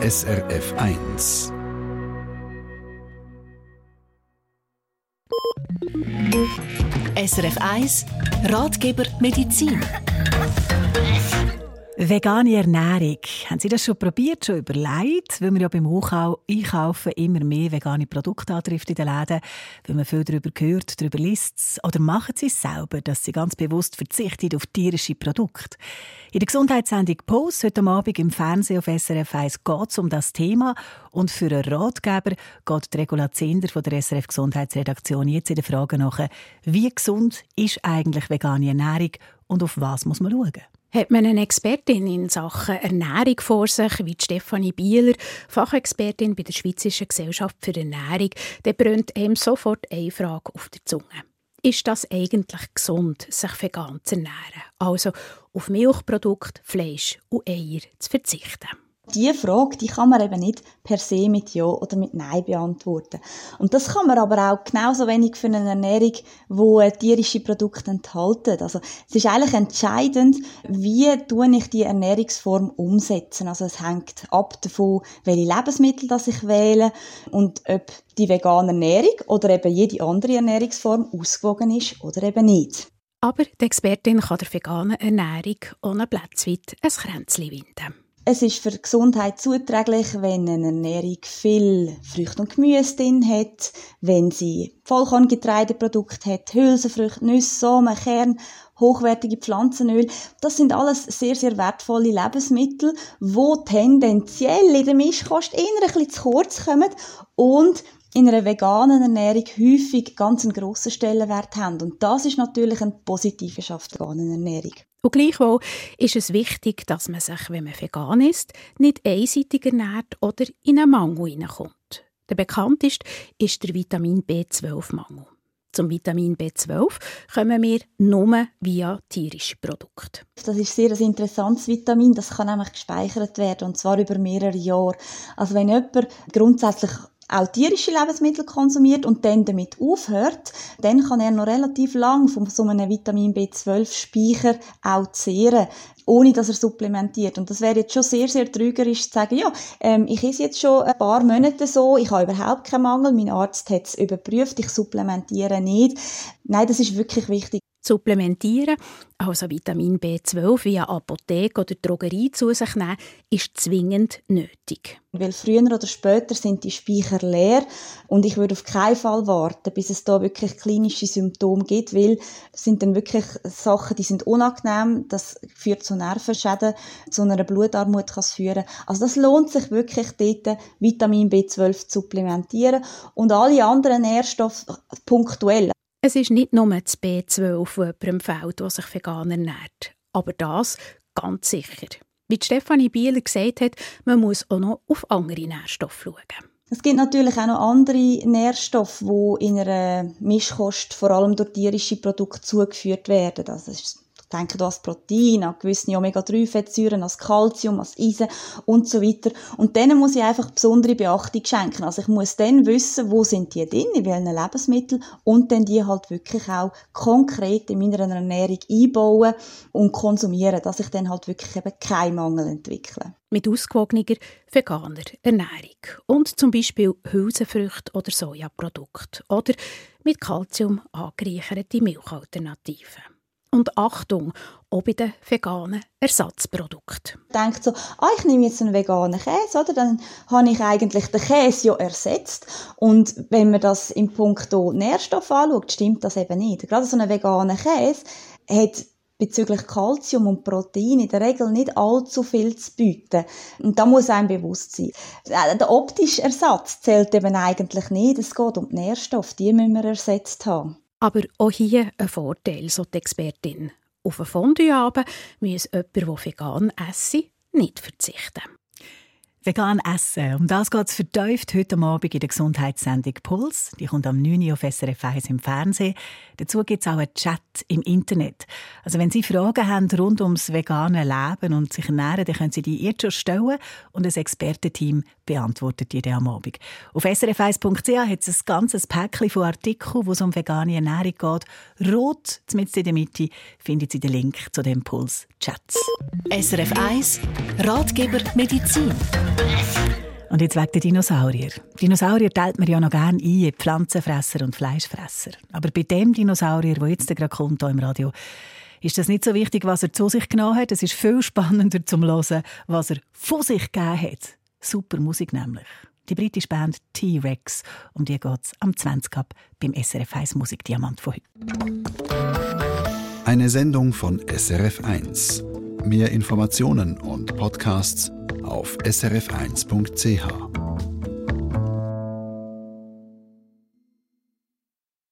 SRF 1. SRF 1 Ratgeber Medizin. Vegane Ernährung. Haben Sie das schon probiert, schon überlegt? Weil man ja beim Einkaufen immer mehr vegane Produkte antrifft in den Läden, weil man viel darüber hört, darüber liest. Oder machen Sie es selber, dass Sie ganz bewusst verzichten auf tierische Produkte? In der Gesundheitssendung Post heute Abend im Fernsehen auf SRF 1 geht es um das Thema. Und für einen Ratgeber geht Regula Zender von der SRF Gesundheitsredaktion jetzt in der Frage nach, wie gesund ist eigentlich vegane Ernährung und auf was muss man schauen? Hat man eine Expertin in Sachen Ernährung vor sich, wie Stefanie Bieler, Fachexpertin bei der Schweizerischen Gesellschaft für Ernährung, dann brennt einem sofort eine Frage auf der Zunge. Ist das eigentlich gesund, sich vegan zu ernähren? Also auf Milchprodukte, Fleisch und Eier zu verzichten? Diese Frage, die kann man eben nicht per se mit Ja oder mit Nein beantworten. Und das kann man aber auch genauso wenig für eine Ernährung, wo tierische Produkte enthalten. Also es ist eigentlich entscheidend, wie tue ich die Ernährungsform umsetzen. Also es hängt ab davon, welche Lebensmittel das ich wähle und ob die vegane Ernährung oder eben jede andere Ernährungsform ausgewogen ist oder eben nicht. Aber die Expertin kann der veganen Ernährung ohne Plätzweit ein Kränzchen winden. Es ist für die Gesundheit zuträglich, wenn eine Ernährung viel Früchte und Gemüse drin hat, wenn sie Vollkorngetreideprodukte hat, Hülsenfrüchte, Nüsse, Samen, Kern, hochwertige Pflanzenöl. Das sind alles sehr, sehr wertvolle Lebensmittel, wo tendenziell in der Mischkost eher ein bisschen zu kurz kommen und in einer veganen Ernährung häufig ganz einen grossen Stellenwert haben. Und das ist natürlich ein positiver Schaft der veganen Ernährung. Und gleichwohl ist es wichtig, dass man sich, wenn man vegan ist, nicht einseitig ernährt oder in einen Mangel hineinkommt. Der bekannteste ist der Vitamin B12-Mangel. Zum Vitamin B12 kommen wir nur via tierische Produkte. Das ist sehr ein interessantes Vitamin. Das kann nämlich gespeichert werden, und zwar über mehrere Jahre. Also wenn jemand grundsätzlich auch tierische Lebensmittel konsumiert und dann damit aufhört, dann kann er noch relativ lang von so einem Vitamin B12-Speicher auch zehren, ohne dass er supplementiert. Und das wäre jetzt schon sehr, sehr trügerisch zu sagen, ja, ähm, ich esse jetzt schon ein paar Monate so, ich habe überhaupt keinen Mangel, mein Arzt hat es überprüft, ich supplementiere nicht. Nein, das ist wirklich wichtig supplementieren, also Vitamin B12 via Apotheke oder Drogerie zu sich nehmen, ist zwingend nötig. Weil früher oder später sind die Speicher leer und ich würde auf keinen Fall warten, bis es da wirklich klinische Symptome gibt, weil es sind dann wirklich Sachen, die sind unangenehm, das führt zu Nervenschäden, zu einer Blutarmut kann es führen. Also das lohnt sich wirklich dort, Vitamin B12 zu supplementieren und alle anderen Nährstoffe punktuell. Es ist nicht nur das B12, das jemandem fehlt, der sich vegan ernährt. Aber das ganz sicher. Wie Stefanie Bieler gesagt hat, man muss auch noch auf andere Nährstoffe schauen. Es gibt natürlich auch noch andere Nährstoffe, die in einer Mischkost vor allem durch tierische Produkte zugeführt werden. Das ist denken an das Protein, an gewisse Omega-3-Fettsäuren, an das Kalzium, an das Eisen und so weiter. Und denen muss ich einfach besondere Beachtung schenken. Also ich muss dann wissen, wo sind die drin, in welchen Lebensmitteln und dann die halt wirklich auch konkret in meiner Ernährung einbauen und konsumieren, dass ich dann halt wirklich eben keinen Mangel entwickle mit ausgewogener veganer Ernährung und zum Beispiel Hülsenfrüchte oder Sojaprodukte oder mit Kalzium angereicherte Milchalternativen. Und Achtung, auch bei den veganen Ersatzprodukten. Denkt so, ah, ich nehme jetzt einen veganen Käse, oder? Dann habe ich eigentlich den Käse ja ersetzt. Und wenn man das im Punkt Nährstoff anschaut, stimmt das eben nicht. Gerade so ein veganer Käse hat bezüglich Kalzium und Protein in der Regel nicht allzu viel zu bieten. Und da muss einem bewusst sein. Äh, der optische Ersatz zählt eben eigentlich nicht. Es geht um die Nährstoffe, die müssen wir ersetzt haben. Aber auch hier ein Vorteil, so die Expertin. Auf ein Fondue muss jemand, der vegan essen nicht verzichten. Vegan essen. Um das geht es vertieft heute Abend in der Gesundheitssendung Puls. Die kommt am 9. Uhr auf SRF 1 im Fernsehen. Dazu gibt es auch einen Chat im Internet. Also wenn Sie Fragen haben rund ums vegane Leben und sich ernähren, dann können Sie die jetzt schon stellen und ein Expertenteam beantwortet die am Abend. Auf srf1.ch hat es ein ganzes Päckchen von Artikeln, wo es um vegane Ernährung geht. Rot, mit in der Mitte, findet Sie den Link zu dem Puls-Chats. SRF 1 Ratgeber Medizin. Und jetzt wegen der Dinosaurier. Dinosaurier teilt man ja noch gerne ein in Pflanzenfresser und Fleischfresser. Aber bei dem Dinosaurier, der jetzt gerade kommt hier im Radio, ist das nicht so wichtig, was er zu sich genommen hat. Es ist viel spannender zum Hören, was er von sich gegeben hat. Super Musik nämlich. Die britische Band T-Rex. Um die geht es am 20 ab beim SRF 1 Musikdiamant von heute. Eine Sendung von SRF 1. Mehr Informationen und Podcasts auf srf1.ch.